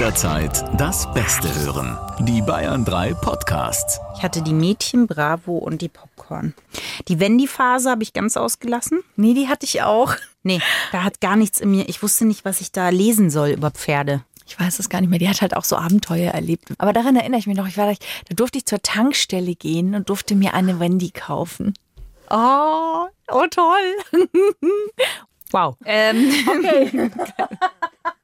Jederzeit das Beste hören. Die Bayern 3 Podcasts. Ich hatte die Mädchen Bravo und die Popcorn. Die Wendy-Phase habe ich ganz ausgelassen. Nee, die hatte ich auch. Nee, da hat gar nichts in mir. Ich wusste nicht, was ich da lesen soll über Pferde. Ich weiß es gar nicht mehr. Die hat halt auch so Abenteuer erlebt. Aber daran erinnere ich mich noch. Ich war da, da durfte ich zur Tankstelle gehen und durfte mir eine Wendy kaufen. Oh, oh toll. wow. Ähm, okay.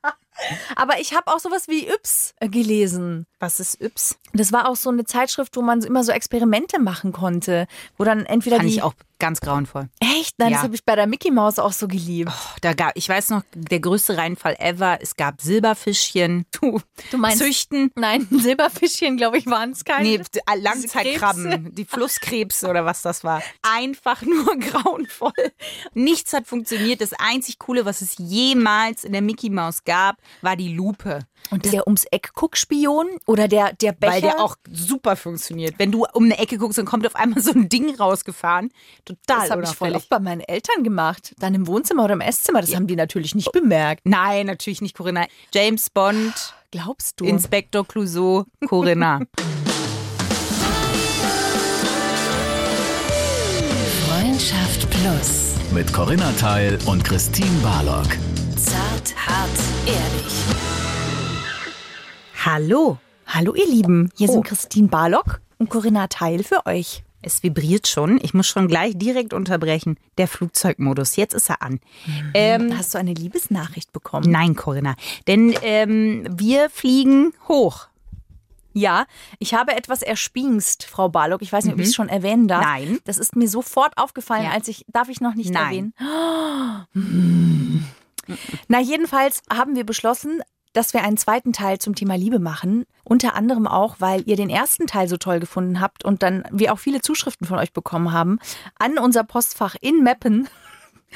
Aber ich habe auch sowas wie Yps gelesen. Was ist Yps? Das war auch so eine Zeitschrift, wo man immer so Experimente machen konnte, wo dann entweder Fand die ich auch ganz grauenvoll. echt, nein, Ja. das habe ich bei der Mickey Maus auch so geliebt. Oh, da gab, ich weiß noch, der größte Reinfall ever. Es gab Silberfischchen. Du, Du meinst- Züchten. Nein, Silberfischchen, glaube ich, waren es keine. Nee, Langzeitkrabben, die Flusskrebse oder was das war. Einfach nur grauenvoll. Nichts hat funktioniert. Das einzig Coole, was es jemals in der Mickey Maus gab, war die Lupe. Und der ums Eck guck Spion oder der der Becher, Weil der auch super funktioniert. Wenn du um eine Ecke guckst, dann kommt auf einmal so ein Ding rausgefahren. Total das habe ich voll oft bei meinen Eltern gemacht. Dann im Wohnzimmer oder im Esszimmer. Das haben die natürlich nicht bemerkt. Nein, natürlich nicht Corinna. James Bond, Glaubst du? Inspektor Clouseau, Corinna. Freundschaft Plus. Mit Corinna Teil und Christine Barlock. Zart, hart, ehrlich. Hallo. Hallo ihr Lieben, hier Oh. sind Christine Barlock und Corinna Teil für euch. Es vibriert schon. Ich muss schon gleich direkt unterbrechen. Der Flugzeugmodus. Jetzt ist er an. Ähm, Hast du eine Liebesnachricht bekommen? nein, Corinna. Denn ähm, wir fliegen hoch. Ja, ich habe etwas erspingst, Frau Barlock. Ich weiß nicht, ob ich es schon erwähnen darf. Mhm. Nein. Das ist mir sofort aufgefallen, Ja. als ich, darf ich noch nicht Nein. erwähnen? Na, jedenfalls haben wir beschlossen, dass wir einen zweiten Teil zum Thema Liebe machen. Unter anderem auch, weil ihr den ersten Teil so toll gefunden habt und dann wir auch viele Zuschriften von euch bekommen haben an unser Postfach in Meppen.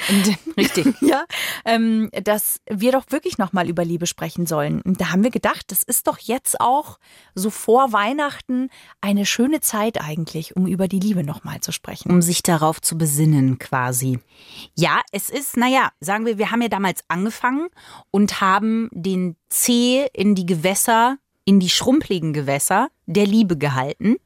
Richtig. ja, ähm, dass wir doch wirklich nochmal über Liebe sprechen sollen. Und da haben wir gedacht, das ist doch jetzt auch so vor Weihnachten eine schöne Zeit eigentlich, um über die Liebe nochmal zu sprechen. um sich darauf zu besinnen quasi. Ja, es ist, naja, sagen wir, wir haben ja damals angefangen und haben den Zeh in die Gewässer, in die schrumpeligen Gewässer der Liebe gehalten.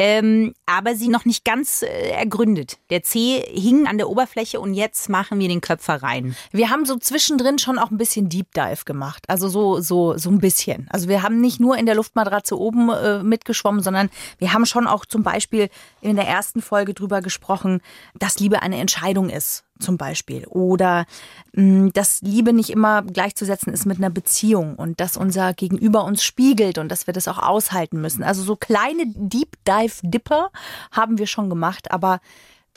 Ähm, aber sie noch nicht ganz äh, ergründet. Der Zeh hing an der Oberfläche und jetzt machen wir den Köpfer rein. Wir haben so zwischendrin schon auch ein bisschen Deep Dive gemacht. Also so, so, so ein bisschen. Also wir haben nicht nur in der Luftmatratze oben äh, mitgeschwommen, sondern wir haben schon auch zum Beispiel in der ersten Folge drüber gesprochen, dass Liebe eine Entscheidung ist, zum Beispiel. Oder mh, dass Liebe nicht immer gleichzusetzen ist mit einer Beziehung und dass unser Gegenüber uns spiegelt und dass wir das auch aushalten müssen. Also so kleine Deep Dive Dipper haben wir schon gemacht, aber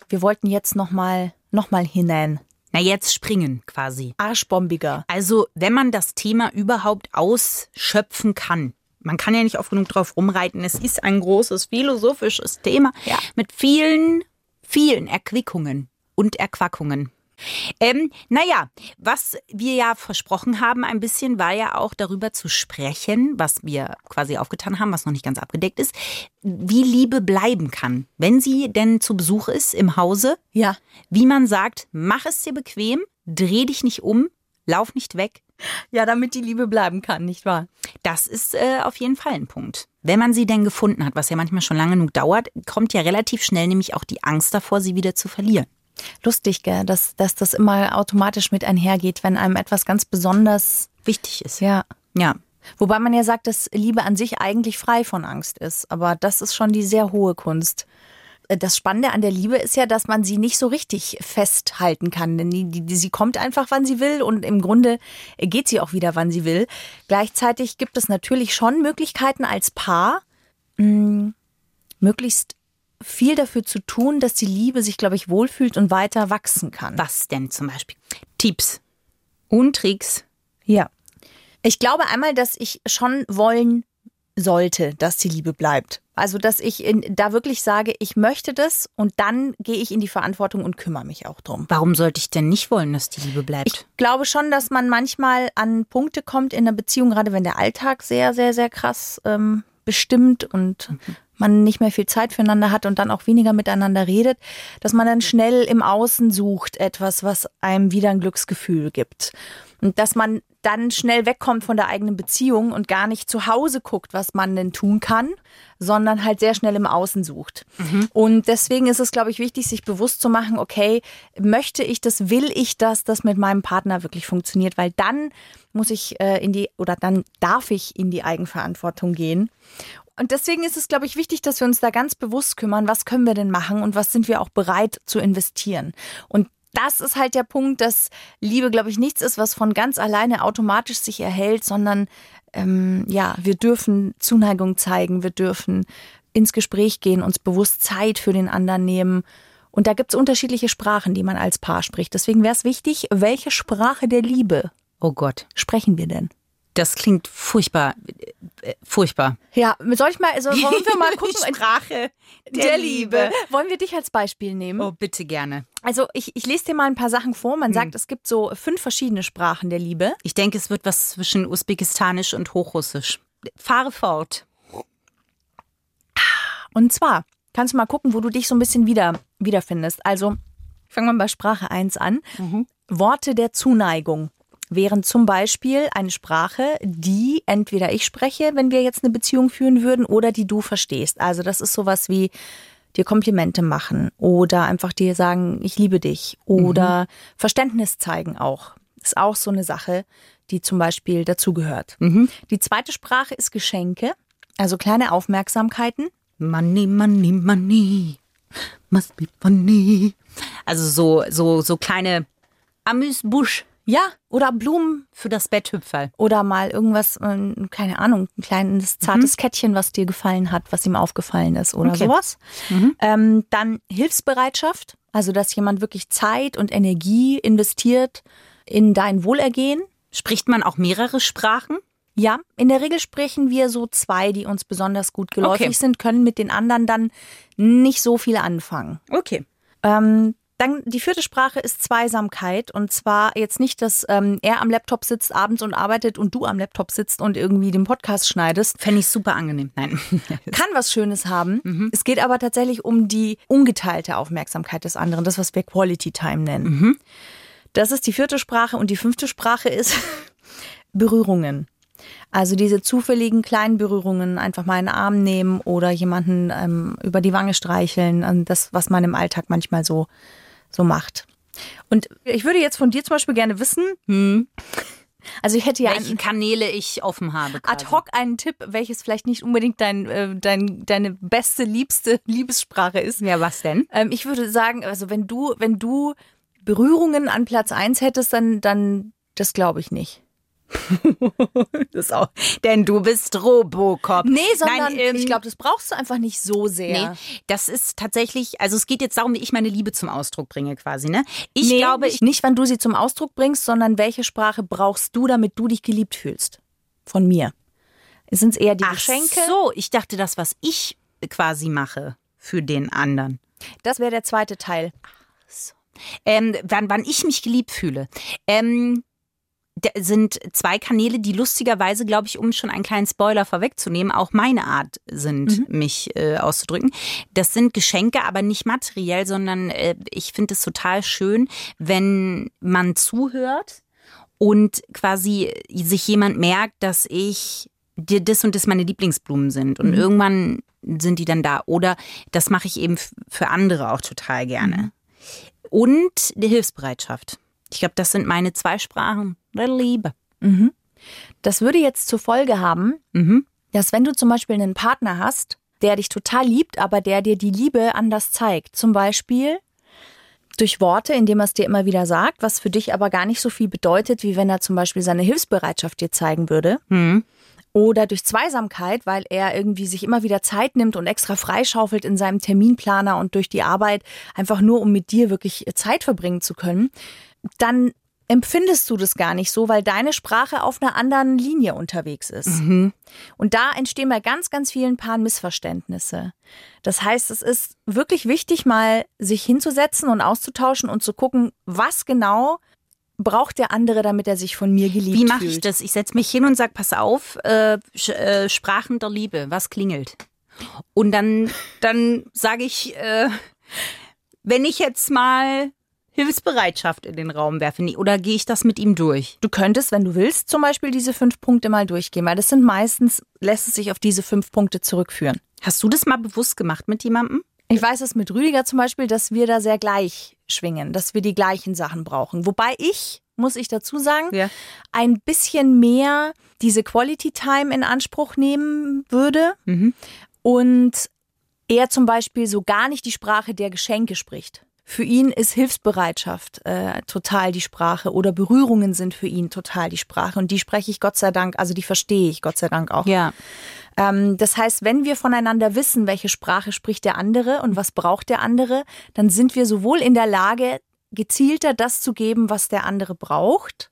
wir wollten jetzt nochmal noch mal hinein. Na, jetzt springen quasi. Arschbombiger. Also, wenn man das Thema überhaupt ausschöpfen kann. Man kann ja nicht oft genug drauf rumreiten. Es ist ein großes philosophisches Thema Ja. mit vielen, vielen Erquickungen und Erquackungen. Ähm, naja, was wir ja versprochen haben ein bisschen, war ja auch darüber zu sprechen, was wir quasi aufgetan haben, was noch nicht ganz abgedeckt ist, wie Liebe bleiben kann, wenn sie denn zu Besuch ist im Hause Ja. wie man sagt, mach es dir bequem, dreh dich nicht um, lauf nicht weg. Ja, damit die Liebe bleiben kann, nicht wahr? Das ist äh, auf jeden Fall ein Punkt. Wenn man sie denn gefunden hat, was ja manchmal schon lange genug dauert, kommt ja relativ schnell nämlich auch die Angst davor, sie wieder zu verlieren. Lustig, gell, dass, dass das immer automatisch mit einhergeht, wenn einem etwas ganz besonders, Wichtig ist. ja. Ja. Wobei man ja sagt, dass Liebe an sich eigentlich frei von Angst ist. Aber das ist schon die sehr hohe Kunst. Äh, Das Spannende an der Liebe ist ja, dass man sie nicht so richtig festhalten kann. Denn die, die, die, sie kommt einfach, wann sie will und im Grunde geht sie auch wieder, wann sie will. Gleichzeitig gibt es natürlich schon Möglichkeiten als Paar, mh, möglichst viel dafür zu tun, dass die Liebe sich, glaube ich, wohlfühlt und weiter wachsen kann. Was denn zum Beispiel? Tipps und Tricks. Ja. Ich glaube einmal, dass ich schon wollen sollte, dass die Liebe bleibt. Also, dass ich in, da wirklich sage, ich möchte das und dann gehe ich in die Verantwortung und kümmere mich auch drum. Warum sollte ich denn nicht wollen, dass die Liebe bleibt? Ich glaube schon, dass man manchmal an Punkte kommt in einer Beziehung, gerade wenn der Alltag sehr, sehr, sehr krass ähm, bestimmt und man nicht mehr viel Zeit füreinander hat und dann auch weniger miteinander redet, dass man dann schnell im Außen sucht etwas, was einem wieder ein Glücksgefühl gibt. Und dass man dann schnell wegkommt von der eigenen Beziehung und gar nicht zu Hause guckt, was man denn tun kann, sondern halt sehr schnell im Außen sucht. Und deswegen ist es, glaube ich, wichtig, sich bewusst zu machen, okay, möchte ich das, will ich das, das mit meinem Partner wirklich funktioniert, weil dann muss ich äh, in die oder dann darf ich in die Eigenverantwortung gehen. Und deswegen ist es, glaube ich, wichtig, dass wir uns da ganz bewusst kümmern, was können wir denn machen und was sind wir auch bereit zu investieren. Und das ist halt der Punkt, dass Liebe, glaube ich, nichts ist, was von ganz alleine automatisch sich erhält, sondern ähm, ja, wir dürfen Zuneigung zeigen, wir dürfen ins Gespräch gehen, uns bewusst Zeit für den anderen nehmen. Und da gibt es unterschiedliche Sprachen, die man als Paar spricht. Deswegen wäre es wichtig, welche Sprache der Liebe Oh Gott, sprechen wir denn? Das klingt furchtbar, äh, furchtbar. Ja, soll ich mal, also wollen wir mal gucken? Sprache der Liebe. Wollen wir dich als Beispiel nehmen? Oh, bitte gerne. Also ich, ich lese dir mal ein paar Sachen vor. Man sagt, es gibt so fünf verschiedene Sprachen der Liebe. Ich denke, es wird was zwischen Usbekistanisch und Hochrussisch. Fahre fort. Und zwar kannst du mal gucken, wo du dich so ein bisschen wieder, wiederfindest. Also fangen wir bei Sprache 1 an. Worte der Zuneigung wären zum Beispiel eine Sprache, die entweder ich spreche, wenn wir jetzt eine Beziehung führen würden, oder die du verstehst. Also das ist sowas wie dir Komplimente machen oder einfach dir sagen, ich liebe dich oder Verständnis zeigen auch. Ist auch so eine Sache, die zum Beispiel dazugehört. Die zweite Sprache ist Geschenke, also kleine Aufmerksamkeiten. Money, money, money. Must be funny. Also so, so, so kleine Amüsbusch Ja, oder Blumen für das Betthüpferl. oder mal irgendwas, ähm, keine Ahnung, ein kleines zartes Kettchen, was dir gefallen hat, was ihm aufgefallen ist oder Okay. sowas. Ähm, dann Hilfsbereitschaft, also dass jemand wirklich Zeit und Energie investiert in dein Wohlergehen. Spricht man auch mehrere Sprachen? Ja, in der Regel sprechen wir so zwei, die uns besonders gut geläufig Okay. sind, können mit den anderen dann nicht so viel anfangen. Okay. Ähm, dann die vierte Sprache ist Zweisamkeit und zwar jetzt nicht, dass ähm, er am Laptop sitzt abends und arbeitet und du am Laptop sitzt und irgendwie den Podcast schneidest. Fände ich super angenehm. Nein. Kann was Schönes haben. Es geht aber tatsächlich um die ungeteilte Aufmerksamkeit des anderen, das, was wir Quality Time nennen. Das ist die vierte Sprache und die fünfte Sprache ist Berührungen. Also diese zufälligen kleinen Berührungen, einfach mal einen Arm nehmen oder jemanden ähm, über die Wange streicheln, ähm, das, was man im Alltag manchmal so, so macht. Und ich würde jetzt von dir zum Beispiel gerne wissen, also ich hätte ja Welche einen, Kanäle ich offen habe. ad quasi. hoc einen Tipp, welches vielleicht nicht unbedingt dein, äh, dein, deine beste, liebste Liebessprache ist. Ja, was denn? Ähm, ich würde sagen, also wenn du, wenn du Berührungen an Platz eins hättest, dann, dann das glaube ich nicht. Das auch, denn du bist Robocop. Nee, sondern Nein, ähm, ich glaube, das brauchst du einfach nicht so sehr. Nee, das ist tatsächlich, also es geht jetzt darum, wie ich meine Liebe zum Ausdruck bringe quasi, ne? Ich nee, glaube, nicht, nicht, wann du sie zum Ausdruck bringst, sondern welche Sprache brauchst du, damit du dich geliebt fühlst? Von mir. Sind es eher die Ach Geschenke? so, ich dachte, das, was ich quasi mache für den anderen. Das wäre der zweite Teil. Ähm, wann, wann ich mich geliebt fühle. Ähm, sind zwei Kanäle, die lustigerweise, glaube ich, um schon einen kleinen Spoiler vorwegzunehmen, auch meine Art sind, mich äh, auszudrücken. Das sind Geschenke, aber nicht materiell, sondern äh, ich finde es total schön, wenn man zuhört und quasi sich jemand merkt, dass ich dir das und das meine Lieblingsblumen sind. Und irgendwann sind die dann da. Oder das mache ich eben für andere auch total gerne. Und die Hilfsbereitschaft. Ich glaube, das sind meine zwei Sprachen der Liebe. Das würde jetzt zur Folge haben, Mhm. dass wenn du zum Beispiel einen Partner hast, der dich total liebt, aber der dir die Liebe anders zeigt, zum Beispiel durch Worte, indem er es dir immer wieder sagt, was für dich aber gar nicht so viel bedeutet, wie wenn er zum Beispiel seine Hilfsbereitschaft dir zeigen würde. Mhm. Oder durch Zweisamkeit, weil er irgendwie sich immer wieder Zeit nimmt und extra freischaufelt in seinem Terminplaner und durch die Arbeit, einfach nur um mit dir wirklich Zeit verbringen zu können, dann empfindest du das gar nicht so, weil deine Sprache auf einer anderen Linie unterwegs ist. Und da entstehen bei ganz, ganz vielen Paaren Missverständnisse. Das heißt, es ist wirklich wichtig, mal sich hinzusetzen und auszutauschen und zu gucken, was genau braucht der andere, damit er sich von mir geliebt Wie mache fühlt. ich das? Ich setze mich hin und sage, pass auf, äh, äh, Sprachen der Liebe, was klingelt? Und dann, dann sage ich, äh, wenn ich jetzt mal Hilfsbereitschaft in den Raum werfe. Nee, Oder gehe ich das mit ihm durch? Du könntest, wenn du willst, zum Beispiel diese fünf Punkte mal durchgehen, weil das sind meistens, lässt es sich auf diese fünf Punkte zurückführen. Hast du das mal bewusst gemacht mit jemandem? Ich weiß es mit Rüdiger zum Beispiel, dass wir da sehr gleich schwingen, dass wir die gleichen Sachen brauchen. Wobei ich, muss ich dazu sagen, Ja. ein bisschen mehr diese Quality Time in Anspruch nehmen würde Mhm. und er zum Beispiel so gar nicht die Sprache der Geschenke spricht. Für ihn ist Hilfsbereitschaft äh, total die Sprache oder Berührungen sind für ihn total die Sprache und die spreche ich Gott sei Dank, also die verstehe ich Gott sei Dank auch. Ja. Ähm, das heißt, wenn wir voneinander wissen, welche Sprache spricht der andere und was braucht der andere, dann sind wir sowohl in der Lage, gezielter das zu geben, was der andere braucht.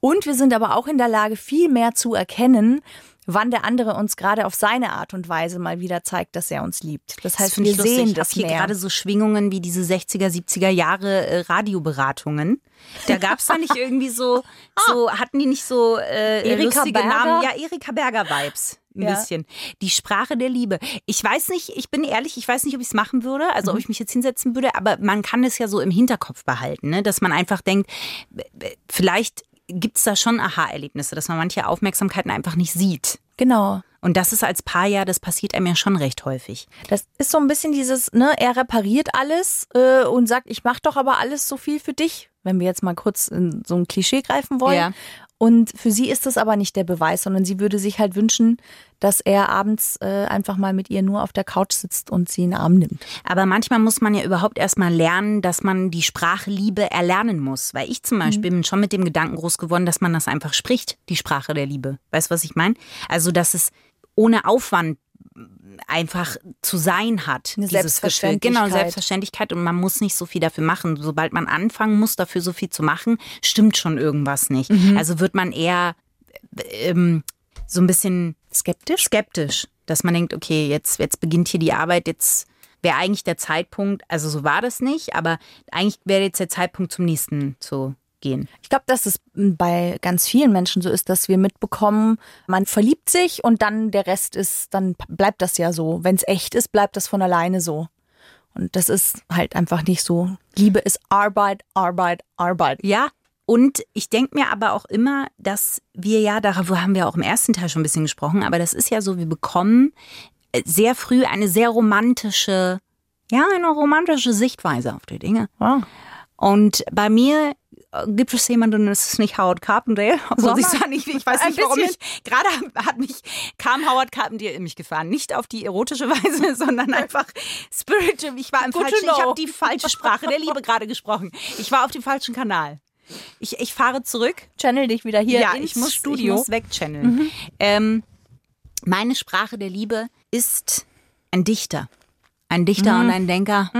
Und wir sind aber auch in der Lage, viel mehr zu erkennen, wann der andere uns gerade auf seine Art und Weise mal wieder zeigt, dass er uns liebt. Das heißt, finde wir lustig. sehen das hier mehr. gerade so Schwingungen wie diese 60er, 70er Jahre äh, Radioberatungen. Da gab es da nicht irgendwie so, so, hatten die nicht so äh, Erika lustige Berger? Namen? Ja, Erika Berger-Vibes. Ein Ja. bisschen. Die Sprache der Liebe. Ich weiß nicht, ich bin ehrlich, ich weiß nicht, ob ich es machen würde, also Mhm. ob ich mich jetzt hinsetzen würde, aber man kann es ja so im Hinterkopf behalten, ne? dass man einfach denkt, vielleicht gibt es da schon Aha-Erlebnisse, dass man manche Aufmerksamkeiten einfach nicht sieht. Genau. Und das ist als Paar ja, das passiert einem ja schon recht häufig. Das ist so ein bisschen dieses, ne, er repariert alles äh, und sagt, ich mache doch aber alles so viel für dich, wenn wir jetzt mal kurz in so ein Klischee greifen wollen. Ja. Und für sie ist das aber nicht der Beweis, sondern sie würde sich halt wünschen, dass er abends äh, einfach mal mit ihr nur auf der Couch sitzt und sie in den Arm nimmt. Aber manchmal muss man ja überhaupt erstmal lernen, dass man die Sprache Liebe erlernen muss. Weil ich zum Beispiel bin schon mit dem Gedanken groß geworden, dass man das einfach spricht, die Sprache der Liebe. Weißt du, was ich meine? Also, dass es ohne Aufwand einfach zu sein hat. Eine dieses Gefühl. Selbstverständlichkeit. Genau, Selbstverständlichkeit. Und man muss nicht so viel dafür machen. Sobald man anfangen muss, dafür so viel zu machen, stimmt schon irgendwas nicht. Also wird man eher ähm, so ein bisschen Skeptisch? skeptisch, dass man denkt, okay, jetzt, jetzt beginnt hier die Arbeit, jetzt wäre eigentlich der Zeitpunkt, also so war das nicht, aber eigentlich wäre jetzt der Zeitpunkt zum nächsten zu gehen. Ich glaube, dass es bei ganz vielen Menschen so ist, dass wir mitbekommen, man verliebt sich und dann der Rest ist, dann bleibt das ja so. Wenn es echt ist, bleibt das von alleine so. Und das ist halt einfach nicht so. Liebe ist Arbeit, Arbeit, Arbeit. Ja. Und ich denke mir aber auch immer, dass wir ja, darüber haben wir auch im ersten Teil schon ein bisschen gesprochen, aber das ist ja so, wir bekommen äh, sehr früh eine sehr romantische, ja, eine romantische Sichtweise auf die Dinge. Ja. Und bei mir gibt es jemanden, das ist nicht Howard Carpendale, obwohl ich sah nicht, ich weiß nicht, warum ich, gerade hat mich, kam Howard Carpendale in mich gefahren. Nicht auf die erotische Weise, sondern einfach spiritual. Ich war im Good falschen, ich habe die falsche Sprache der Liebe gerade gesprochen. Ich war auf dem falschen Kanal. Ich, ich fahre zurück. Channel dich wieder hier ja, ins ich muss, Studio. ich muss wegchanneln. Ähm, meine Sprache der Liebe ist ein Dichter. Ein Dichter und ein Denker.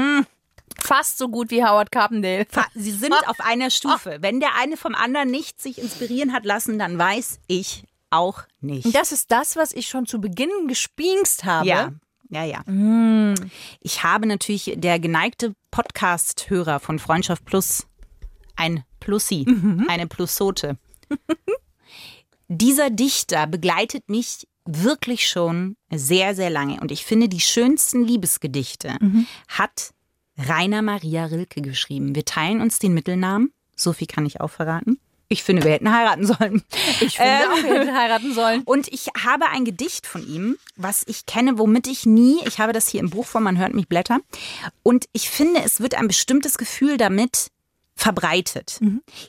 Fast so gut wie Howard Carpendale. Sie sind auf einer Stufe. Wenn der eine vom anderen nicht sich inspirieren hat lassen, dann weiß ich auch nicht. Das ist das, was ich schon zu Beginn gespinkst habe. Ja, ja, ja. Ich habe natürlich der geneigte Podcast-Hörer von Freundschaft Plus ein Plussi, eine Plussote. Dieser Dichter begleitet mich wirklich schon sehr, sehr lange. Und ich finde, die schönsten Liebesgedichte hat Rainer Maria Rilke geschrieben. Wir teilen uns den Mittelnamen. So viel kann ich auch verraten. Ich finde, wir hätten heiraten sollen. Ich finde auch, wir hätten heiraten sollen. Und ich habe ein Gedicht von ihm, was ich kenne, womit ich nie, ich habe das hier im Buch von Man hört mich blättern. Und ich finde, es wird ein bestimmtes Gefühl damit verbreitet.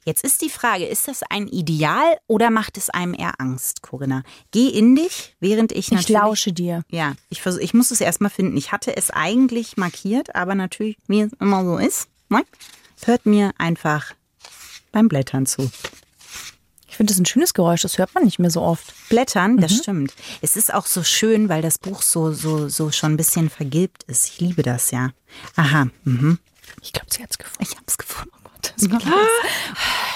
Jetzt ist die Frage, ist das ein Ideal oder macht es einem eher Angst, Corinna? Geh in dich, während ich Ich natürlich... lausche dir. Ja, ich, versuch, ich muss es erstmal finden. Ich hatte es eigentlich markiert, aber natürlich, wie es immer so ist, ne, hört mir einfach beim Blättern zu. Ich finde das ein schönes Geräusch, das hört man nicht mehr so oft. Blättern, das stimmt. Es ist auch so schön, weil das Buch so, so, so schon ein bisschen vergilbt ist. Ich liebe das ja. Aha, mhm. Ich glaube, sie hat es gefunden. ich habe es gefunden. Das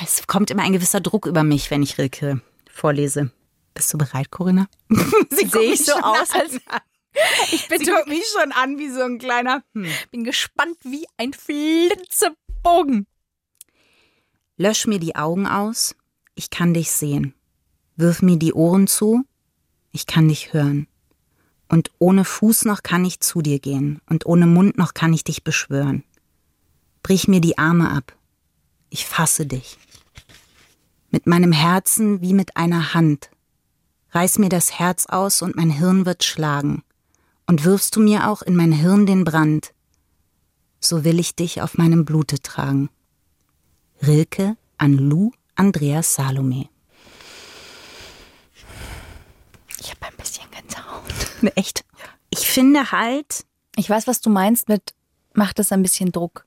es kommt immer ein gewisser Druck über mich, wenn ich Rilke vorlese. Bist du bereit, Corinna? Sehe ich so aus, als Ich bin Sie mich schon an wie so ein kleiner. Hm. bin gespannt wie ein Flitzebogen. Lösch mir die Augen aus, ich kann dich sehen. Wirf mir die Ohren zu, ich kann dich hören. Und ohne Fuß noch kann ich zu dir gehen, und ohne Mund noch kann ich dich beschwören. Brich mir die Arme ab, ich fasse dich. Mit meinem Herzen wie mit einer Hand. Reiß mir das Herz aus und mein Hirn wird schlagen. Und wirfst du mir auch in mein Hirn den Brand. So will ich dich auf meinem Blute tragen. Rilke an Lou Andreas Salome. Ich habe ein bisschen Gänsehaut. Echt? Ich finde halt, Ich weiß, was du meinst mit macht es ein bisschen Druck.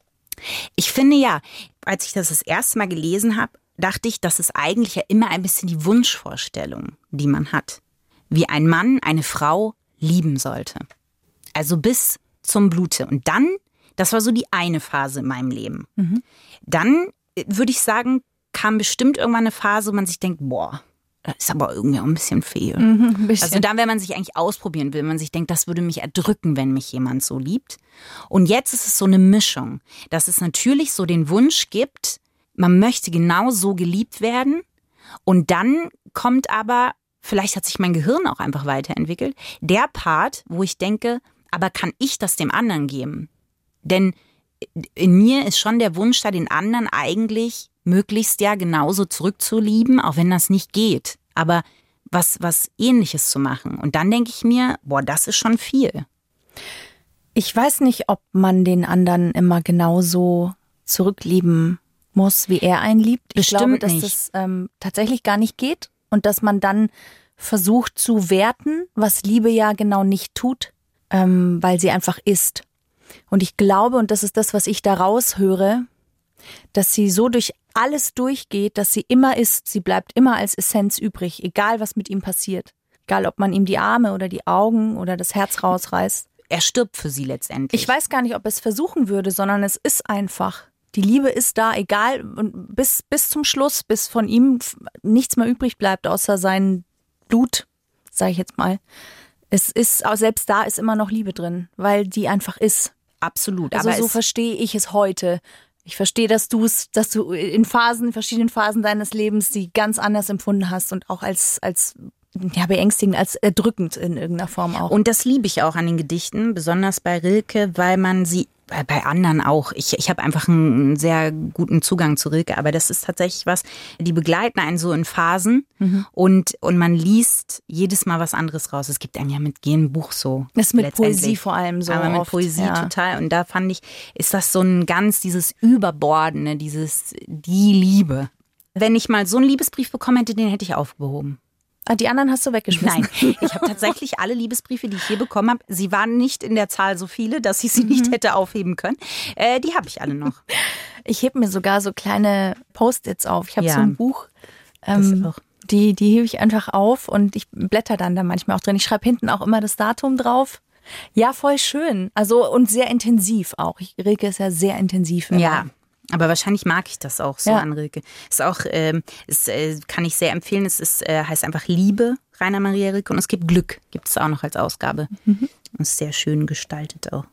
Ich finde ja, als ich das das erste Mal gelesen habe, dachte ich, das ist eigentlich ja immer ein bisschen die Wunschvorstellung, die man hat. Wie ein Mann eine Frau lieben sollte. Also bis zum Blute. Und dann, das war so die eine Phase in meinem Leben. Dann äh, würde ich sagen, kam bestimmt irgendwann eine Phase, wo man sich denkt, boah, ist aber irgendwie auch ein bisschen fehl. Ein bisschen. Also dann, wenn man sich eigentlich ausprobieren will, wenn man sich denkt, das würde mich erdrücken, wenn mich jemand so liebt. Und jetzt ist es so eine Mischung, dass es natürlich so den Wunsch gibt, man möchte genau so geliebt werden. Und dann kommt aber, vielleicht hat sich mein Gehirn auch einfach weiterentwickelt, der Part, wo ich denke, aber kann ich das dem anderen geben? Denn in mir ist schon der Wunsch da, den anderen eigentlich möglichst ja genauso zurückzulieben, auch wenn das nicht geht. Aber was, was ähnliches zu machen. Und dann denke ich mir, boah, das ist schon viel. Ich weiß nicht, ob man den anderen immer genauso zurücklieben muss, wie er einen liebt. Ich Bestimmt glaube, dass nicht. das ähm, tatsächlich gar nicht geht und dass man dann versucht zu werten, was Liebe ja genau nicht tut, ähm, weil sie einfach ist. Und ich glaube, und das ist das, was ich da raushöre, dass sie so durch alles durchgeht, dass sie immer ist. Sie bleibt immer als Essenz übrig, egal was mit ihm passiert. Egal, ob man ihm die Arme oder die Augen oder das Herz rausreißt. Er stirbt für sie letztendlich. Ich weiß gar nicht, ob es versuchen würde, sondern es ist einfach. Die Liebe ist da, egal, und bis, bis zum Schluss, bis von ihm nichts mehr übrig bleibt, außer sein Blut, sage ich jetzt mal. Es ist, auch selbst da ist immer noch Liebe drin, weil die einfach ist. Absolut. Also aber so verstehe ich es heute. Ich verstehe, dass du es, dass du in Phasen, in verschiedenen Phasen deines Lebens die ganz anders empfunden hast und auch als, als ja, beängstigend, als erdrückend in irgendeiner Form auch. Und das liebe ich auch an den Gedichten, besonders bei Rilke, weil man sie, bei, anderen auch. Ich, ich habe einfach einen sehr guten Zugang zu Rilke, aber das ist tatsächlich was, die begleiten einen so in Phasen Mhm. und, und man liest jedes Mal was anderes raus. Es gibt einem ja mit jedem Buch so. Das ist mit. Poesie vor allem so Aber mit oft, Poesie ja. total. Und da fand ich, ist das so ein ganz, dieses Überbordene, dieses, die Liebe. Wenn ich mal so einen Liebesbrief bekommen hätte, den hätte ich aufgehoben. Ah, die anderen hast du weggeschmissen. Nein, ich habe tatsächlich alle Liebesbriefe, die ich hier bekommen habe, sie waren nicht in der Zahl so viele, dass ich sie nicht hätte aufheben können. Äh, die habe ich alle noch. Ich heb mir sogar so kleine Post-its auf. Ich habe Ja. so ein Buch, Das ähm, auch. die, die hebe ich einfach auf und ich blätter dann da manchmal auch drin. Ich schreibe hinten auch immer das Datum drauf. Ja, voll schön. Also und sehr intensiv auch. Ich, Rilke ist ja sehr intensiv. immer. Ja. Aber wahrscheinlich mag ich das auch so Ja. an Rilke. Ist auch, ähm, ist, äh, kann ich sehr empfehlen. Es ist, äh, heißt einfach Liebe, Rainer Maria Rilke. Und es gibt Glück, gibt es auch noch als Ausgabe. Und ist sehr schön gestaltet auch.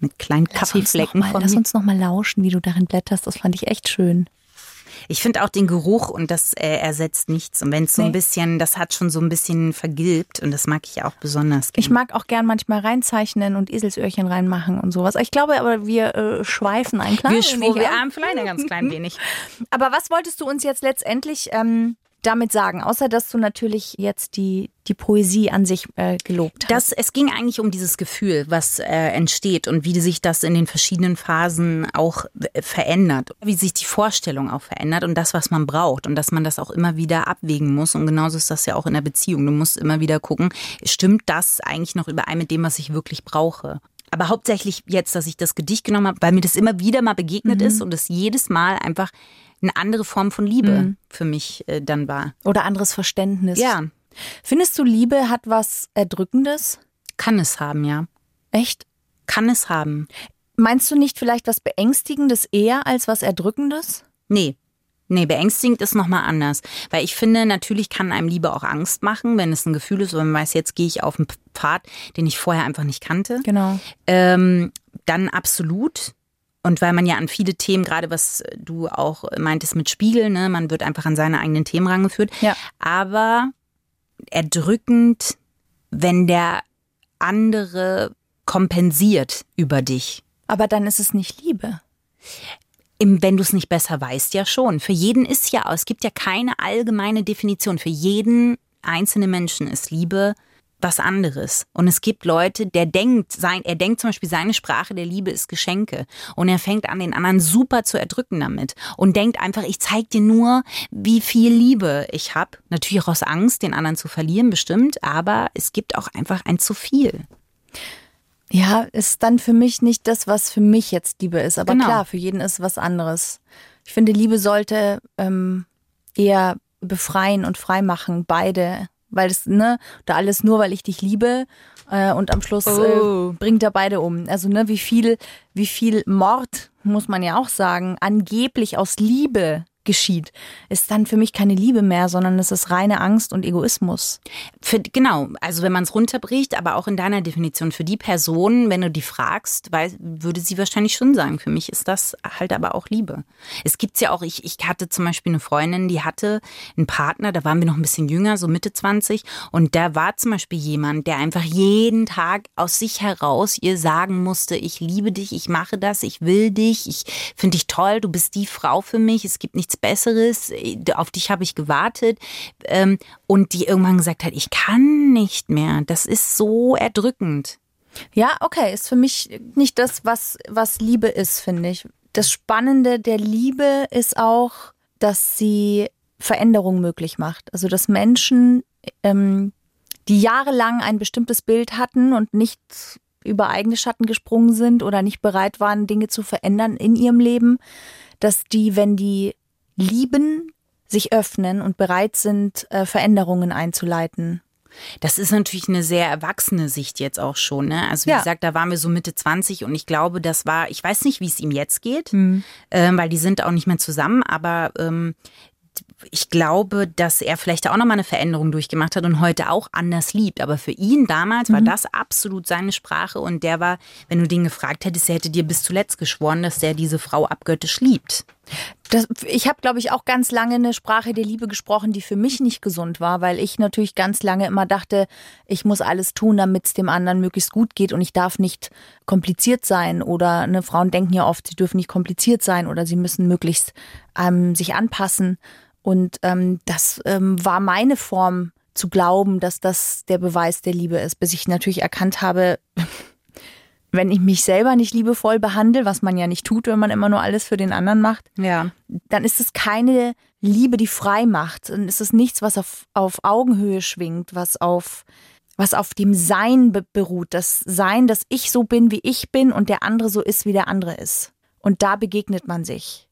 Mit kleinen Lass uns, noch Kaffeeflecken mal, lass uns noch mal lauschen, wie du darin blätterst. Das fand ich echt schön. Ich finde auch den Geruch und das äh, ersetzt nichts. Und wenn es so Nee. ein bisschen, das hat schon so ein bisschen vergilbt und das mag ich ja auch besonders gerne. Ich mag auch gern manchmal reinzeichnen und Eselsöhrchen reinmachen und sowas. Ich glaube aber, wir äh, schweifen ein klein wir wenig ah, vielleicht ein ganz klein wenig. Aber was wolltest du uns jetzt letztendlich ähm, damit sagen? Außer, dass du natürlich jetzt die, die Poesie an sich äh, gelobt hast. Das, es ging eigentlich um dieses Gefühl, was äh, entsteht und wie sich das in den verschiedenen Phasen auch äh, verändert. Wie sich die Vorstellung auch verändert und das, was man braucht. Und dass man das auch immer wieder abwägen muss. Und genauso ist das ja auch in der Beziehung. Du musst immer wieder gucken, stimmt das eigentlich noch überein mit dem, was ich wirklich brauche? Aber hauptsächlich jetzt, dass ich das Gedicht genommen habe, weil mir das immer wieder mal begegnet ist und es jedes Mal einfach eine andere Form von Liebe für mich äh, dann war. Oder anderes Verständnis. Ja, Findest du, Liebe hat was Erdrückendes? kann es haben, ja. Echt? Kann es haben. Meinst du nicht vielleicht was Beängstigendes eher als was Erdrückendes? Nee. Nee, beängstigend ist nochmal anders. Weil ich finde, natürlich kann einem Liebe auch Angst machen, wenn es ein Gefühl ist, wenn man weiß, jetzt gehe ich auf einen Pfad, den ich vorher einfach nicht kannte. Genau. Ähm, dann absolut. Und weil man ja an viele Themen, gerade was du auch meintest mit Spiegel, ne, man wird einfach an seine eigenen Themen rangeführt. Ja. Aber erdrückend, wenn der andere kompensiert über dich. Aber dann ist es nicht Liebe. Im, wenn du es nicht besser weißt, ja schon. Für jeden ist ja, es gibt ja keine allgemeine Definition. Für jeden einzelnen Menschen ist Liebe was anderes. Und es gibt Leute, der denkt, sein, er denkt zum Beispiel, seine Sprache der Liebe ist Geschenke. Und er fängt an, den anderen super zu erdrücken damit. Und denkt einfach, ich zeig dir nur, wie viel Liebe ich habe. Natürlich auch aus Angst, den anderen zu verlieren, bestimmt. Aber es gibt auch einfach ein zu viel. Ja, ist dann für mich nicht das, was für mich jetzt Liebe ist. Aber Genau. klar, für jeden ist was anderes. Ich finde, Liebe sollte ähm, eher befreien und freimachen, beide. Weil es, ne, da alles nur, weil ich dich liebe äh, und am Schluss Oh. äh, bringt er beide um. Also, ne, wie viel, wie viel Mord, muss man ja auch sagen, angeblich aus Liebe geschieht, ist dann für mich keine Liebe mehr, sondern es ist reine Angst und Egoismus. Für, genau, also wenn man es runterbricht, aber auch in deiner Definition, für die Person, wenn du die fragst, weil, würde sie wahrscheinlich schon sagen, für mich ist das halt aber auch Liebe. Es gibt's ja auch, ich, ich hatte zum Beispiel eine Freundin, die hatte einen Partner, da waren wir noch ein bisschen jünger, so Mitte 20, und da war zum Beispiel jemand, der einfach jeden Tag aus sich heraus ihr sagen musste, ich liebe dich, ich mache das, ich will dich, ich finde dich toll, du bist die Frau für mich, es gibt nichts Besseres, auf dich habe ich gewartet. Ähm, und die irgendwann gesagt hat, ich kann nicht mehr. Das ist so erdrückend. Ja, okay, ist für mich nicht das, was, was Liebe ist, finde ich. Das Spannende der Liebe ist auch, dass sie Veränderung möglich macht. Also, dass Menschen, ähm, die jahrelang ein bestimmtes Bild hatten und nicht über eigene Schatten gesprungen sind oder nicht bereit waren, Dinge zu verändern in ihrem Leben, dass die, wenn die lieben, sich öffnen und bereit sind, äh, Veränderungen einzuleiten. Das ist natürlich eine sehr erwachsene Sicht jetzt auch schon. Ne? Also wie Ja. gesagt, da waren wir so Mitte 20 und ich glaube, das war, ich weiß nicht, wie es ihm jetzt geht, ähm, weil die sind auch nicht mehr zusammen, aber ähm, ich glaube, dass er vielleicht auch nochmal eine Veränderung durchgemacht hat und heute auch anders liebt. Aber für ihn damals war das absolut seine Sprache und der war, wenn du den gefragt hättest, er hätte dir bis zuletzt geschworen, dass der diese Frau abgöttisch liebt. Das, ich habe, glaube ich, auch ganz lange eine Sprache der Liebe gesprochen, die für mich nicht gesund war, weil ich natürlich ganz lange immer dachte, ich muss alles tun, damit es dem anderen möglichst gut geht und ich darf nicht kompliziert sein. Oder ne, Frauen denken ja oft, sie dürfen nicht kompliziert sein oder sie müssen möglichst ähm, sich anpassen. Und ähm, das ähm, war meine Form zu glauben, dass das der Beweis der Liebe ist, bis ich natürlich erkannt habe, wenn ich mich selber nicht liebevoll behandle, was man ja nicht tut, wenn man immer nur alles für den anderen macht, Ja. dann ist es keine Liebe, die frei macht. Dann ist es nichts, was auf, auf Augenhöhe schwingt, was auf, was auf dem Sein be beruht. Das Sein, dass ich so bin, wie ich bin und der andere so ist, wie der andere ist. Und da begegnet man sich.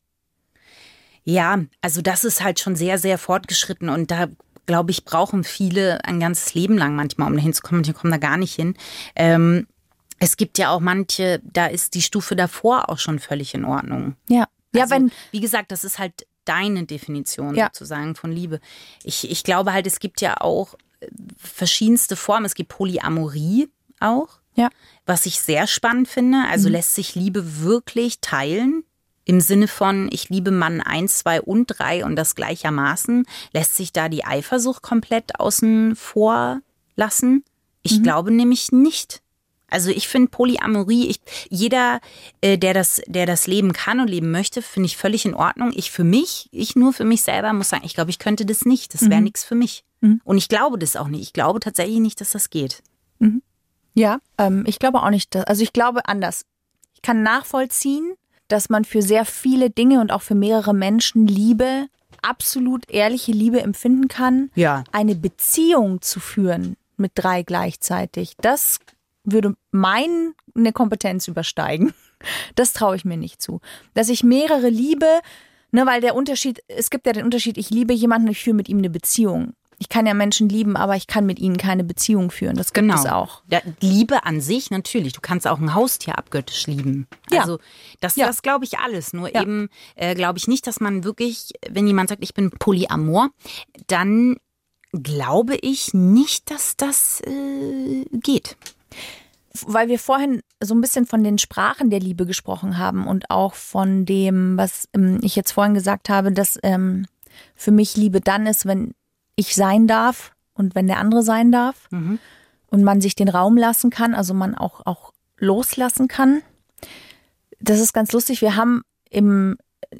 Ja, also das ist halt schon sehr, sehr fortgeschritten und da glaube ich, brauchen viele ein ganzes Leben lang manchmal, um da hinzukommen. Die kommen da gar nicht hin. Ähm, es gibt ja auch manche, da ist die Stufe davor auch schon völlig in Ordnung. Ja. Ja, also, wenn, Wie gesagt, das ist halt deine Definition Ja. sozusagen von Liebe. Ich, ich glaube halt, es gibt ja auch äh, verschiedenste Formen. Es gibt Polyamorie auch, ja. was ich sehr spannend finde. Also lässt sich Liebe wirklich teilen. Im Sinne von, ich liebe Mann 1, 2 und 3 und das gleichermaßen. Lässt sich da die Eifersucht komplett außen vor lassen? Ich glaube nämlich nicht. Also ich finde Polyamorie, ich, jeder, äh, der das, der das leben kann und leben möchte, finde ich völlig in Ordnung. Ich für mich, ich nur für mich selber muss sagen, ich glaube, ich könnte das nicht. Das wäre nichts für mich. Und ich glaube das auch nicht. Ich glaube tatsächlich nicht, dass das geht. Ja, ähm, ich glaube auch nicht. Dass, also ich glaube anders. Ich kann nachvollziehen, dass man für sehr viele Dinge und auch für mehrere Menschen Liebe, absolut ehrliche Liebe empfinden kann. Ja. Eine Beziehung zu führen mit drei gleichzeitig, das würde meine Kompetenz übersteigen. Das traue ich mir nicht zu. Dass ich mehrere liebe, ne, weil der Unterschied, es gibt ja den Unterschied, ich liebe jemanden, ich führe mit ihm eine Beziehung. Ich kann ja Menschen lieben, aber ich kann mit ihnen keine Beziehung führen. Das gibt es auch. Ja, Liebe an sich, natürlich. Du kannst auch ein Haustier abgöttisch lieben. Ja. Also das, Ja. das glaube ich alles. Nur Ja. eben äh, glaube ich nicht, dass man wirklich, wenn jemand sagt, ich bin Polyamor, dann glaube ich nicht, dass das äh, geht. weil wir vorhin so ein bisschen von den Sprachen der Liebe gesprochen haben und auch von dem, was ähm, ich jetzt vorhin gesagt habe, dass ähm, für mich Liebe dann ist, wenn ich sein darf und wenn der andere sein darf und man sich den Raum lassen kann, also man auch, auch loslassen kann. Das ist ganz lustig. Wir haben im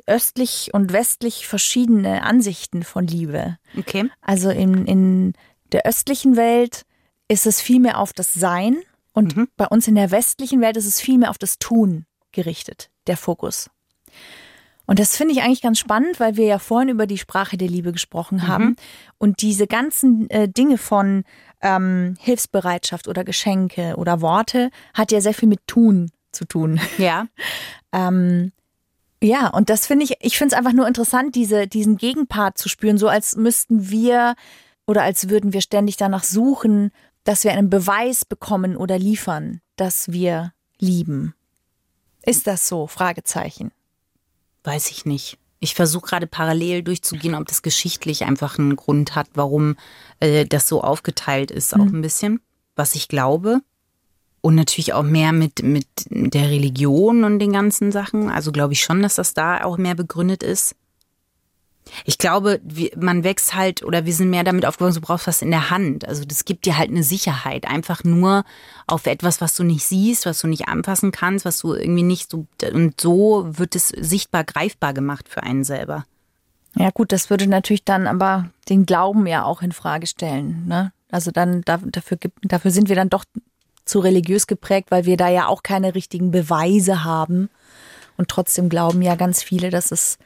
östlich und westlich verschiedene Ansichten von Liebe. Okay. Also in, in der östlichen Welt ist es viel mehr auf das Sein und Mhm. bei uns in der westlichen Welt ist es viel mehr auf das Tun gerichtet, der Fokus. Und das finde ich eigentlich ganz spannend, weil wir ja vorhin über die Sprache der Liebe gesprochen haben. Und diese ganzen äh, Dinge von ähm, Hilfsbereitschaft oder Geschenke oder Worte hat ja sehr viel mit Tun zu tun. Ja. Ähm, ja, und das finde ich, ich finde es einfach nur interessant, diese, diesen Gegenpart zu spüren, so als müssten wir oder als würden wir ständig danach suchen, dass wir einen Beweis bekommen oder liefern, dass wir lieben. Ist das so? Fragezeichen. Weiß ich nicht. Ich versuche gerade parallel durchzugehen, ob das geschichtlich einfach einen Grund hat, warum äh, das so aufgeteilt ist, auch ein bisschen, was ich glaube. Und natürlich auch mehr mit, mit der Religion und den ganzen Sachen. Also glaube ich schon, dass das da auch mehr begründet ist. Ich glaube, man wächst halt oder wir sind mehr damit aufgewachsen, du brauchst was in der Hand. Also das gibt dir halt eine Sicherheit. Einfach nur auf etwas, was du nicht siehst, was du nicht anfassen kannst, was du irgendwie nicht so. Und so wird es sichtbar greifbar gemacht für einen selber. Ja, gut, das würde natürlich dann aber den Glauben ja auch in Frage stellen. Ne? Also dann da, dafür, dafür sind wir dann doch zu religiös geprägt, weil wir da ja auch keine richtigen Beweise haben. Und trotzdem glauben ja ganz viele, dass es,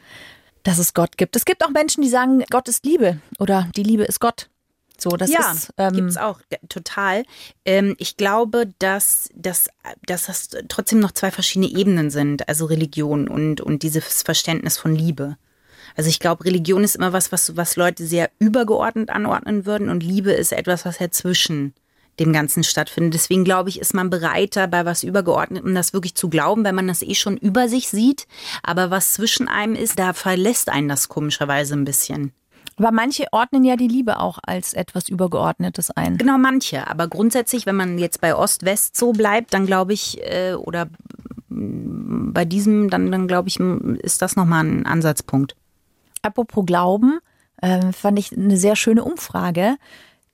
dass es Gott gibt. Es gibt auch Menschen, die sagen, Gott ist Liebe oder die Liebe ist Gott. So, das ja, ist ähm, gibt's auch total. Ähm, ich glaube, dass, dass, dass das trotzdem noch zwei verschiedene Ebenen sind, also Religion und, und dieses Verständnis von Liebe. Also ich glaube, Religion ist immer was, was, was Leute sehr übergeordnet anordnen würden und Liebe ist etwas, was ja zwischen dem Ganzen stattfindet. Deswegen glaube ich, ist man bereiter, bei was Übergeordnetem das wirklich zu glauben, wenn man das eh schon über sich sieht. Aber was zwischen einem ist, da verlässt einen das komischerweise ein bisschen. Aber manche ordnen ja die Liebe auch als etwas Übergeordnetes ein. Genau, manche. Aber grundsätzlich, wenn man jetzt bei Ost-West so bleibt, dann glaube ich, äh, oder mm, bei diesem, dann, dann glaube ich, mm, ist das nochmal ein Ansatzpunkt. Apropos Glauben, äh, fand ich eine sehr schöne Umfrage,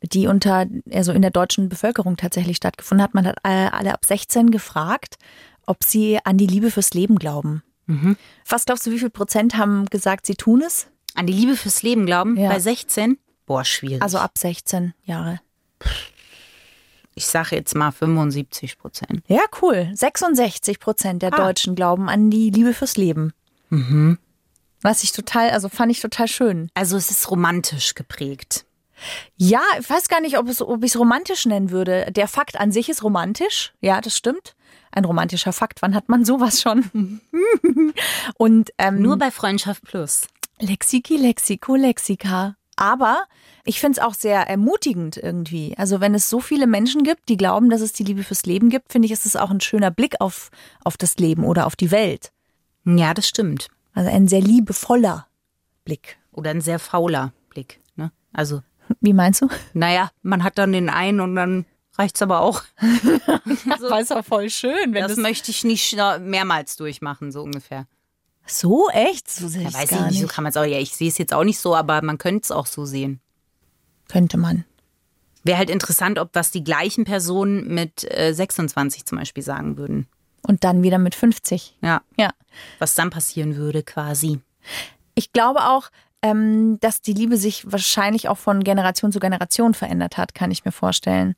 die unter, also in der deutschen Bevölkerung tatsächlich stattgefunden hat. Man hat alle ab 16 gefragt, ob sie an die Liebe fürs Leben glauben. Was glaubst du, wie viel Prozent haben gesagt, sie tun es? An die Liebe fürs Leben glauben? Ja. Bei 16? Boah, schwierig. Also ab 16 Jahre. ich sage jetzt mal 75 Prozent. Ja, cool. 66 Prozent der Deutschen glauben an die Liebe fürs Leben. Was ich total, also fand ich total schön. Also es ist romantisch geprägt. Ja, ich weiß gar nicht, ob, es, ob ich es romantisch nennen würde. Der Fakt an sich ist romantisch. Ja, das stimmt. Ein romantischer Fakt. Wann hat man sowas schon? Und ähm, Nur bei Freundschaft Plus. Lexiki, Lexiko, Lexika. Aber ich finde es auch sehr ermutigend irgendwie. Also wenn es so viele Menschen gibt, die glauben, dass es die Liebe fürs Leben gibt, finde ich, ist es auch ein schöner Blick auf, auf das Leben oder auf die Welt. Ja, das stimmt. Also ein sehr liebevoller Blick. Oder ein sehr fauler Blick. Ne? Also, Wie meinst du? naja, man hat dann den einen und dann reicht's aber auch. Das ist auch voll schön, wenn Das möchte ich nicht mehrmals durchmachen, so ungefähr. so echt? So sehe Ja, weiß gar ich nicht, so kann man es auch. Ja, ich sehe es jetzt auch nicht so, aber man könnte es auch so sehen. Könnte man. Wäre halt interessant, ob was die gleichen Personen mit äh, 26 zum Beispiel sagen würden. Und dann wieder mit 50. Ja, Ja. was dann passieren würde quasi. Ich glaube auch, ähm, dass die Liebe sich wahrscheinlich auch von Generation zu Generation verändert hat, kann ich mir vorstellen.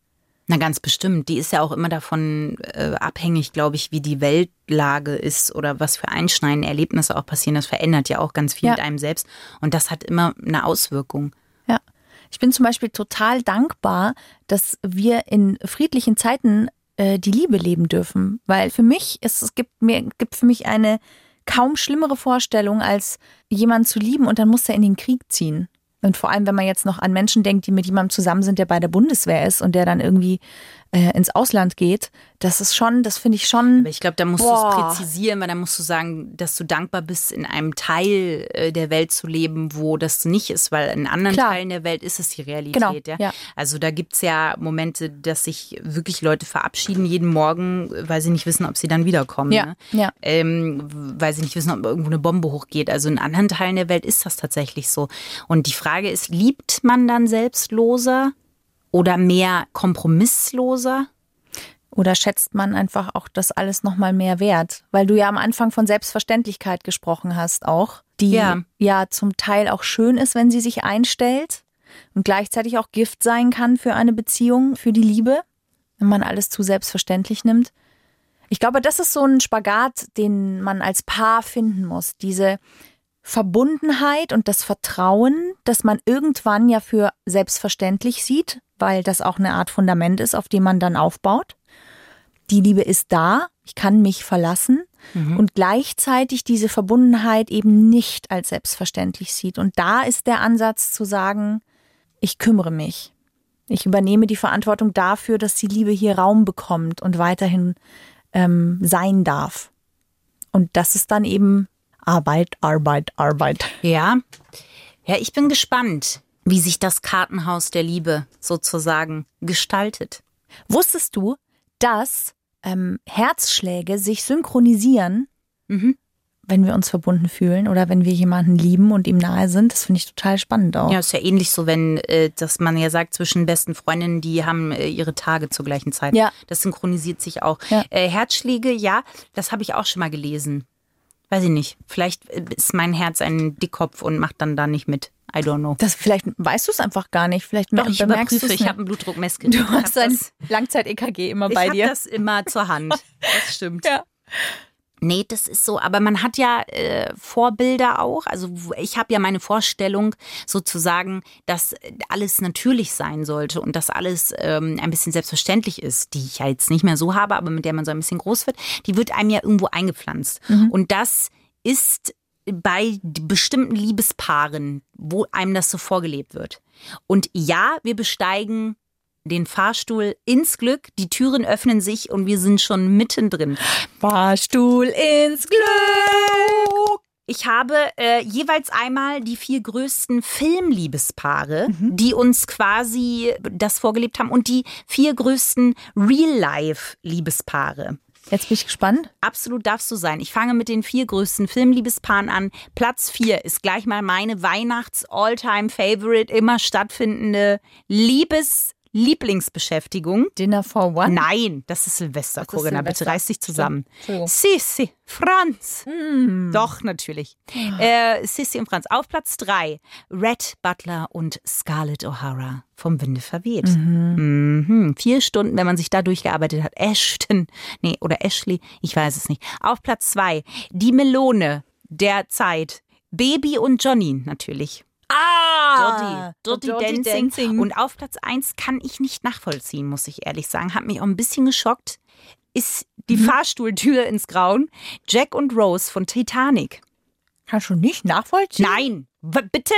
Na ganz bestimmt. Die ist ja auch immer davon äh, abhängig, glaube ich, wie die Weltlage ist oder was für einschneidende Erlebnisse auch passieren. Das verändert ja auch ganz viel Ja. mit einem selbst. Und das hat immer eine Auswirkung. Ja. Ich bin zum Beispiel total dankbar, dass wir in friedlichen Zeiten äh, die Liebe leben dürfen. Weil für mich ist, es gibt mir, gibt für mich eine kaum schlimmere Vorstellung, als jemanden zu lieben und dann muss er in den Krieg ziehen. Und vor allem, wenn man jetzt noch an Menschen denkt, die mit jemandem zusammen sind, der bei der Bundeswehr ist und der dann irgendwie äh, ins Ausland geht, das ist schon, das finde ich schon. Aber ich glaube, da musst du es präzisieren, weil da musst du sagen, dass du dankbar bist, in einem Teil äh, der Welt zu leben, wo das nicht ist, weil in anderen Klar. Teilen der Welt ist es die Realität. Genau, ja? ja. Also da gibt's ja Momente, dass sich wirklich Leute verabschieden jeden Morgen, weil sie nicht wissen, ob sie dann wiederkommen. Ja, ne? ja. Ähm, weil sie nicht wissen, ob irgendwo eine Bombe hochgeht. Also in anderen Teilen der Welt ist das tatsächlich so. Und die Frage ist, liebt man dann selbstloser oder mehr kompromissloser? Oder schätzt man einfach auch das alles nochmal mehr wert? Weil du ja am Anfang von Selbstverständlichkeit gesprochen hast auch, die Ja. ja zum Teil auch schön ist, wenn sie sich einstellt und gleichzeitig auch Gift sein kann für eine Beziehung, für die Liebe, wenn man alles zu selbstverständlich nimmt. Ich glaube, das ist so ein Spagat, den man als Paar finden muss. Diese Verbundenheit und das Vertrauen, das man irgendwann ja für selbstverständlich sieht, weil das auch eine Art Fundament ist, auf dem man dann aufbaut. Die Liebe ist da, ich kann mich verlassen und gleichzeitig diese Verbundenheit eben nicht als selbstverständlich sieht. Und da ist der Ansatz zu sagen, ich kümmere mich. Ich übernehme die Verantwortung dafür, dass die Liebe hier Raum bekommt und weiterhin ähm, sein darf. Und das ist dann eben Arbeit, Arbeit, Arbeit. Ja. Ja, ich bin gespannt, wie sich das Kartenhaus der Liebe sozusagen gestaltet. Wusstest du, dass ähm, Herzschläge sich synchronisieren, Mhm. wenn wir uns verbunden fühlen oder wenn wir jemanden lieben und ihm nahe sind? Das finde ich total spannend auch. Ja, ist ja ähnlich so, wenn, äh, dass man ja sagt, zwischen besten Freundinnen, die haben äh, ihre Tage zur gleichen Zeit. Ja. Das synchronisiert sich auch. Ja. Äh, Herzschläge, ja, das habe ich auch schon mal gelesen. Weiß ich nicht. Vielleicht äh, ist mein Herz ein Dickkopf und macht dann da nicht mit. I don't know. Das vielleicht weißt du es einfach gar nicht. Vielleicht Doch, ich bemerkst überprüfe. Ich habe ein Blutdruckmessgerät. Du Ich hast ein Langzeit-EKG immer Ich bei habe dir. das immer zur Hand. Das stimmt. Ja. Nee, das ist so. Aber man hat ja äh, Vorbilder auch. Also ich habe ja meine Vorstellung sozusagen, dass alles natürlich sein sollte und dass alles ähm, ein bisschen selbstverständlich ist, die ich ja jetzt nicht mehr so habe, aber mit der man so ein bisschen groß wird. Die wird einem ja irgendwo eingepflanzt. Und das ist bei bestimmten Liebespaaren, wo einem das so vorgelebt wird. Und ja, wir besteigen den Fahrstuhl ins Glück, die Türen öffnen sich und wir sind schon mittendrin. Fahrstuhl ins Glück. Ich habe äh, jeweils einmal die vier größten Filmliebespaare, die uns quasi das vorgelebt haben und die vier größten Real-Life-Liebespaare. Jetzt bin ich gespannt. Absolut darfst du sein. Ich fange mit den vier größten Filmliebespaaren an. Platz vier ist gleich mal meine Weihnachts-All-Time-Favorite, immer stattfindende Liebes-Lieblingsbeschäftigung. Dinner for One. Nein, das ist Silvester, Das ist Corinna. Silvester. Bitte reiß dich zusammen. Sissi, Franz. Hm. Doch, natürlich. Äh, Sissi und Franz. Auf Platz drei Red Butler und Scarlett O'Hara vom Winde verweht. Mhm. Vier Stunden, wenn man sich da durchgearbeitet hat. Ashton, nee, oder Ashley, ich weiß es nicht. Auf Platz zwei Die Melone der Zeit. Baby und Johnny natürlich. Ah, Dirty, Dirty, Dancing. Und auf Platz 1 kann ich nicht nachvollziehen, muss ich ehrlich sagen. Hat mich auch ein bisschen geschockt. Ist die Fahrstuhltür ins Grauen. Jack und Rose von Titanic. Kannst du nicht nachvollziehen? Nein, w- bitte,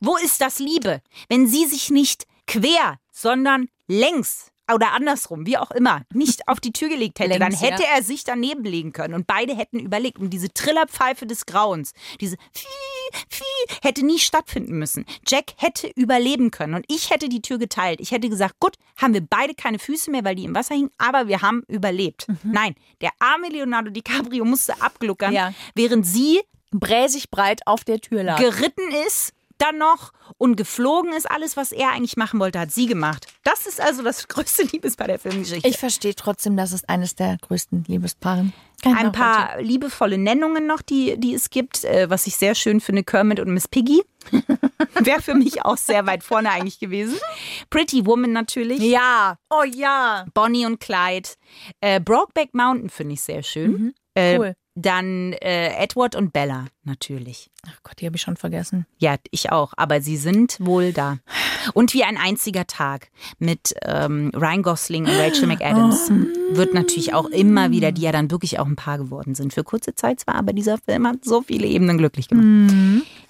wo ist das Liebe? Wenn sie sich nicht quer, sondern längs oder andersrum, wie auch immer, nicht auf die Tür gelegt hätte, dann hätte ja. er sich daneben legen können und beide hätten überlegt. Und diese Trillerpfeife des Grauens, diese Pfii, Pfii, hätte nie stattfinden müssen. Jack hätte überleben können und ich hätte die Tür geteilt. Ich hätte gesagt, gut, haben wir beide keine Füße mehr, weil die im Wasser hingen, aber wir haben überlebt. Nein, der arme Leonardo DiCaprio musste abgluckern, Ja. während sie Bräsig breit auf der Tür lag. geritten ist, dann noch und geflogen ist. Alles, was er eigentlich machen wollte, hat sie gemacht. Das ist also das größte Liebespaar der Filmgeschichte. ich verstehe trotzdem, das ist eines der größten Liebespaare. Ich Ein paar liebevolle Nennungen noch, die, die es gibt, äh, was ich sehr schön finde, Kermit und Miss Piggy. Wäre für mich auch sehr weit vorne eigentlich gewesen. Pretty Woman natürlich. Ja. Oh ja. Bonnie und Clyde. Äh, Brokeback Mountain finde ich sehr schön. Äh, cool. Dann äh, Edward und Bella natürlich. Ach Gott, die habe ich schon vergessen. Ja, ich auch, aber sie sind wohl da. Und wie ein einziger Tag mit ähm, Ryan Gosling und Rachel McAdams wird natürlich auch immer wieder, die ja dann wirklich auch ein Paar geworden sind. Für kurze Zeit zwar, aber dieser Film hat so viele Ebenen glücklich gemacht.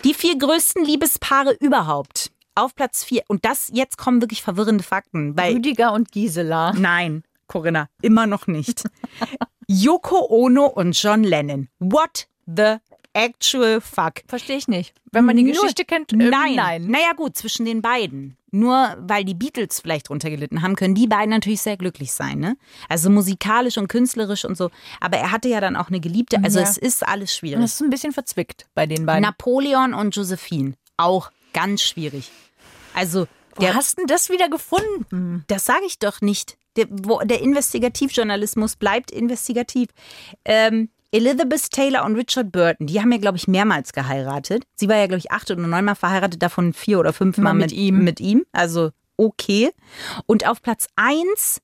Die vier größten Liebespaare überhaupt. Auf Platz vier. Und das, jetzt kommen wirklich verwirrende Fakten, weil Rüdiger und Gisela. Nein, Corinna, immer noch nicht. Yoko Ono und John Lennon. What the actual fuck? Verstehe ich nicht. Wenn man die Nur- Geschichte kennt, ähm, nein. nein. Naja, gut, zwischen den beiden. Nur weil die Beatles vielleicht drunter gelitten haben, können die beiden natürlich sehr glücklich sein, ne? Also musikalisch und künstlerisch und so. Aber er hatte ja dann auch eine Geliebte. Also Ja. es ist alles schwierig. Das ist ein bisschen verzwickt bei den beiden. Napoleon und Josephine. Auch ganz schwierig. Also, Wo der, hast denn das wieder gefunden? das sage ich doch nicht. Der, wo, der Investigativjournalismus bleibt investigativ. Ähm, Elizabeth Taylor und Richard Burton, die haben ja, glaube ich, mehrmals geheiratet. Sie war ja, glaube ich, acht oder neunmal verheiratet, davon vier oder fünfmal Mal mit, mit ihm. Mit ihm. Also okay. Und auf Platz eins,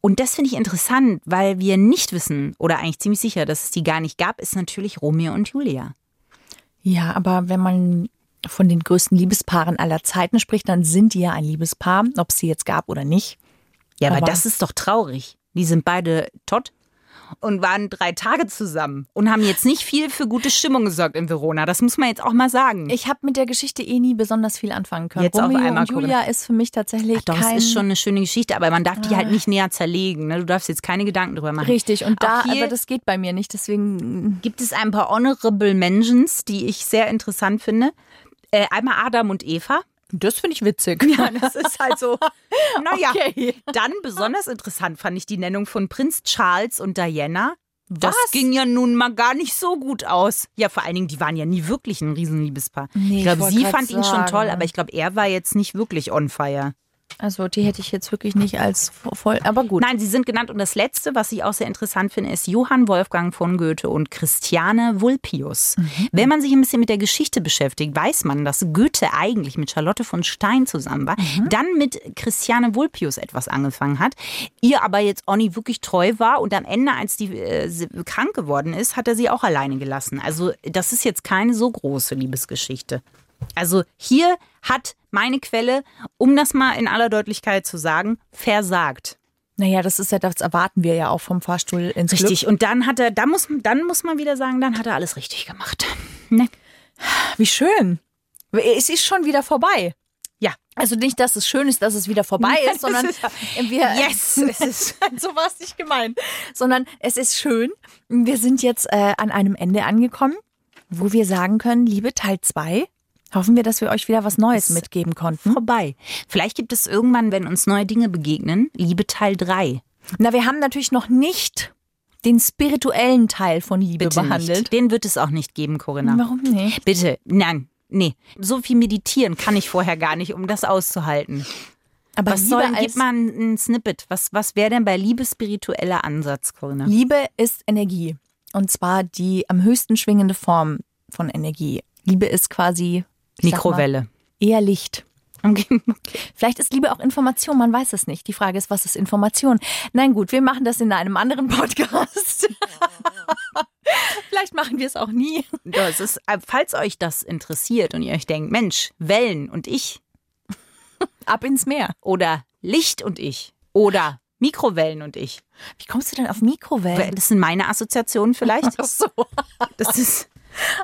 und das finde ich interessant, weil wir nicht wissen, oder eigentlich ziemlich sicher, dass es die gar nicht gab, ist natürlich Romeo und Julia. Ja, aber wenn man von den größten Liebespaaren aller Zeiten spricht, dann sind die ja ein Liebespaar, ob es sie jetzt gab oder nicht. Ja, aber, Aber- das ist doch traurig. Die sind beide tot und waren drei Tage zusammen und haben jetzt nicht viel für gute Stimmung gesorgt in Verona. Das muss man jetzt auch mal sagen. Ich habe mit der Geschichte eh nie besonders viel anfangen können. Jetzt auf Romeo einmal und Julia ist für mich tatsächlich Doch, kein... es ist schon eine schöne Geschichte, aber man darf die halt nicht näher zerlegen. Ne? Du darfst jetzt keine Gedanken drüber machen. Richtig, und da, aber das geht bei mir nicht, deswegen... gibt es ein paar Honorable Mentions, die ich sehr interessant finde. Äh, einmal Adam und Eva. Das finde ich witzig. Ja, das ist halt so. Naja, Okay. dann besonders interessant fand ich die Nennung von Prinz Charles und Diana. Das Was? ging ja nun mal gar nicht so gut aus. Ja, vor allen Dingen, die waren ja nie wirklich ein Riesenliebespaar. Nee, ich glaube, sie fand ihn schon sagen. toll, aber ich glaube, er war jetzt nicht wirklich on fire. Also die hätte ich jetzt wirklich nicht als voll... Aber gut. Nein, sie sind genannt. Und das Letzte, was ich auch sehr interessant finde, ist Johann Wolfgang von Goethe und Christiane Vulpius. Wenn man sich ein bisschen mit der Geschichte beschäftigt, weiß man, dass Goethe eigentlich mit Charlotte von Stein zusammen war, dann mit Christiane Vulpius etwas angefangen hat, ihr aber jetzt auch nicht wirklich treu war und am Ende, als die äh, sie krank geworden ist, hat er sie auch alleine gelassen. Also das ist jetzt keine so große Liebesgeschichte. Also hier hat meine Quelle, um das mal in aller Deutlichkeit zu sagen, versagt. Naja, das ist ja, das erwarten wir ja auch vom Fahrstuhl ins Richtig. Und dann hat er, dann muss, dann muss man wieder sagen, dann hat er alles richtig gemacht. Ne? Glück. Wie schön. Es ist schon wieder vorbei. Ja. Also nicht, dass es schön ist, dass es wieder vorbei ist, sondern ist- wir. Yes, es ist- so war es nicht gemeint. Sondern es ist schön. Wir sind jetzt äh, an einem Ende angekommen, wo wir sagen können, liebe Teil 2, hoffen wir, dass wir euch wieder was Neues mitgeben konnten. Vorbei. Vielleicht gibt es irgendwann, wenn uns neue Dinge begegnen, Liebe Teil 3. Na, wir haben natürlich noch nicht den spirituellen Teil von Liebe Bitte behandelt. Nicht. Den wird es auch nicht geben, Corinna. Warum nicht? Bitte, nein, nee. So viel meditieren kann ich vorher gar nicht, um das auszuhalten. Aber Was soll, gib mal ein, Snippet. Was, was wäre denn bei Liebe spiritueller Ansatz, Corinna? Liebe ist Energie. Und zwar die am höchsten schwingende Form von Energie. Liebe ist quasi Mikrowelle. Mal, eher Licht. Okay. Vielleicht ist Liebe auch Information, man weiß es nicht. Die Frage ist, was ist Information? Nein, gut, wir machen das in einem anderen Podcast. Vielleicht machen wir es auch nie. Das ist, äh, falls euch das interessiert und ihr euch denkt, Mensch, Wellen und ich Ab ins Meer. oder Licht und ich oder Mikrowellen und ich. Wie kommst du denn auf Mikrowellen? Das sind meine Assoziationen vielleicht. Ach so. Das ist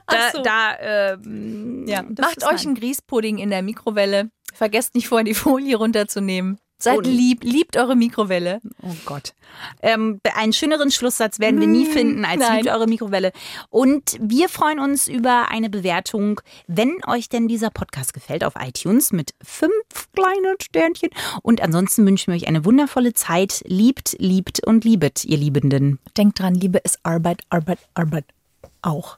da, so. da ähm, Ja. Macht euch einen Grießpudding in der Mikrowelle. Vergesst nicht vorher die Folie runterzunehmen. Seid Und- lieb, liebt eure Mikrowelle. Oh Gott. Ähm, einen schöneren Schlusssatz werden wir nie finden als nein. liebt eure Mikrowelle. Und wir freuen uns über eine Bewertung, wenn euch denn dieser Podcast gefällt auf iTunes mit fünf kleinen Sternchen. Und ansonsten wünschen wir euch eine wundervolle Zeit. Liebt, liebt und liebet, ihr Liebenden. Denkt dran, Liebe ist Arbeit, Arbeit, Arbeit. Auch.